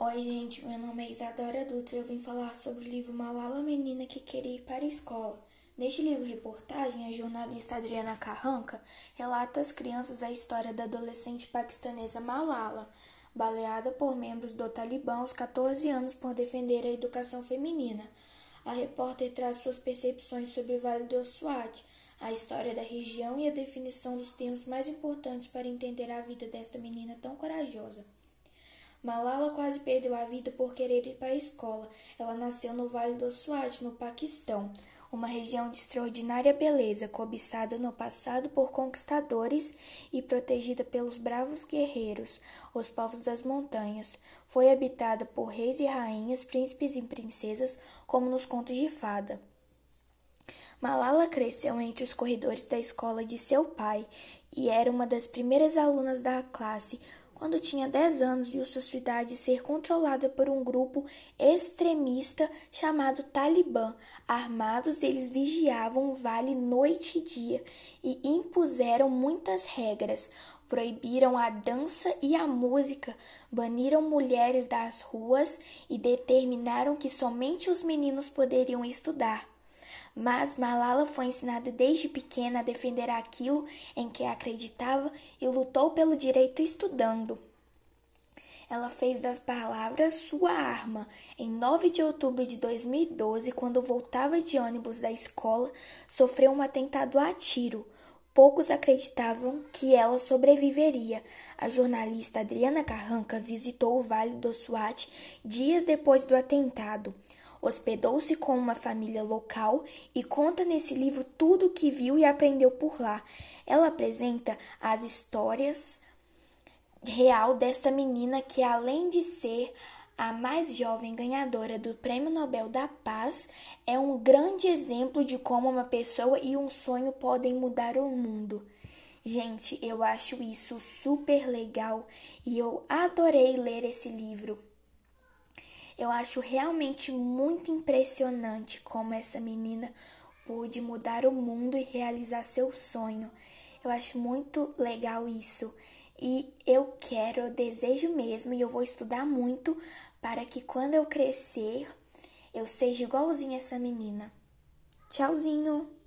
Oi, gente, meu nome é Isadora Dutra e eu vim falar sobre o livro Malala Menina que Queria Ir para a Escola. Neste livro-reportagem, a jornalista Adriana Carranca relata às crianças a história da adolescente paquistanesa Malala, baleada por membros do Talibã aos 14 anos por defender a educação feminina. A repórter traz suas percepções sobre o Vale do Swat, a história da região e a definição dos termos mais importantes para entender a vida desta menina tão corajosa. Malala quase perdeu a vida por querer ir para a escola. Ela nasceu no Vale do Swat, no Paquistão, uma região de extraordinária beleza, cobiçada no passado por conquistadores e protegida pelos bravos guerreiros, os povos das montanhas. Foi habitada por reis e rainhas, príncipes e princesas, como nos contos de fada. Malala cresceu entre os corredores da escola de seu pai e era uma das primeiras alunas da classe, quando tinha 10 anos, viu sua cidade ser controlada por um grupo extremista chamado Talibã. Armados, eles vigiavam o vale noite e dia e impuseram muitas regras. Proibiram a dança e a música, baniram mulheres das ruas e determinaram que somente os meninos poderiam estudar. Mas Malala foi ensinada desde pequena a defender aquilo em que acreditava e lutou pelo direito estudando. Ela fez das palavras sua arma. Em 9 de outubro de 2012, quando voltava de ônibus da escola, sofreu um atentado a tiro. Poucos acreditavam que ela sobreviveria. A jornalista Adriana Carranca visitou o Vale do Swat dias depois do atentado. Hospedou-se com uma família local e conta nesse livro tudo o que viu e aprendeu por lá. Ela apresenta as histórias real desta menina que, além de ser a mais jovem ganhadora do Prêmio Nobel da Paz, é um grande exemplo de como uma pessoa e um sonho podem mudar o mundo. Gente, eu acho isso super legal e eu adorei ler esse livro. Eu acho realmente muito impressionante como essa menina pôde mudar o mundo e realizar seu sonho. Eu acho muito legal isso. E eu quero, eu desejo mesmo, e eu vou estudar muito para que quando eu crescer eu seja igualzinha essa menina. Tchauzinho!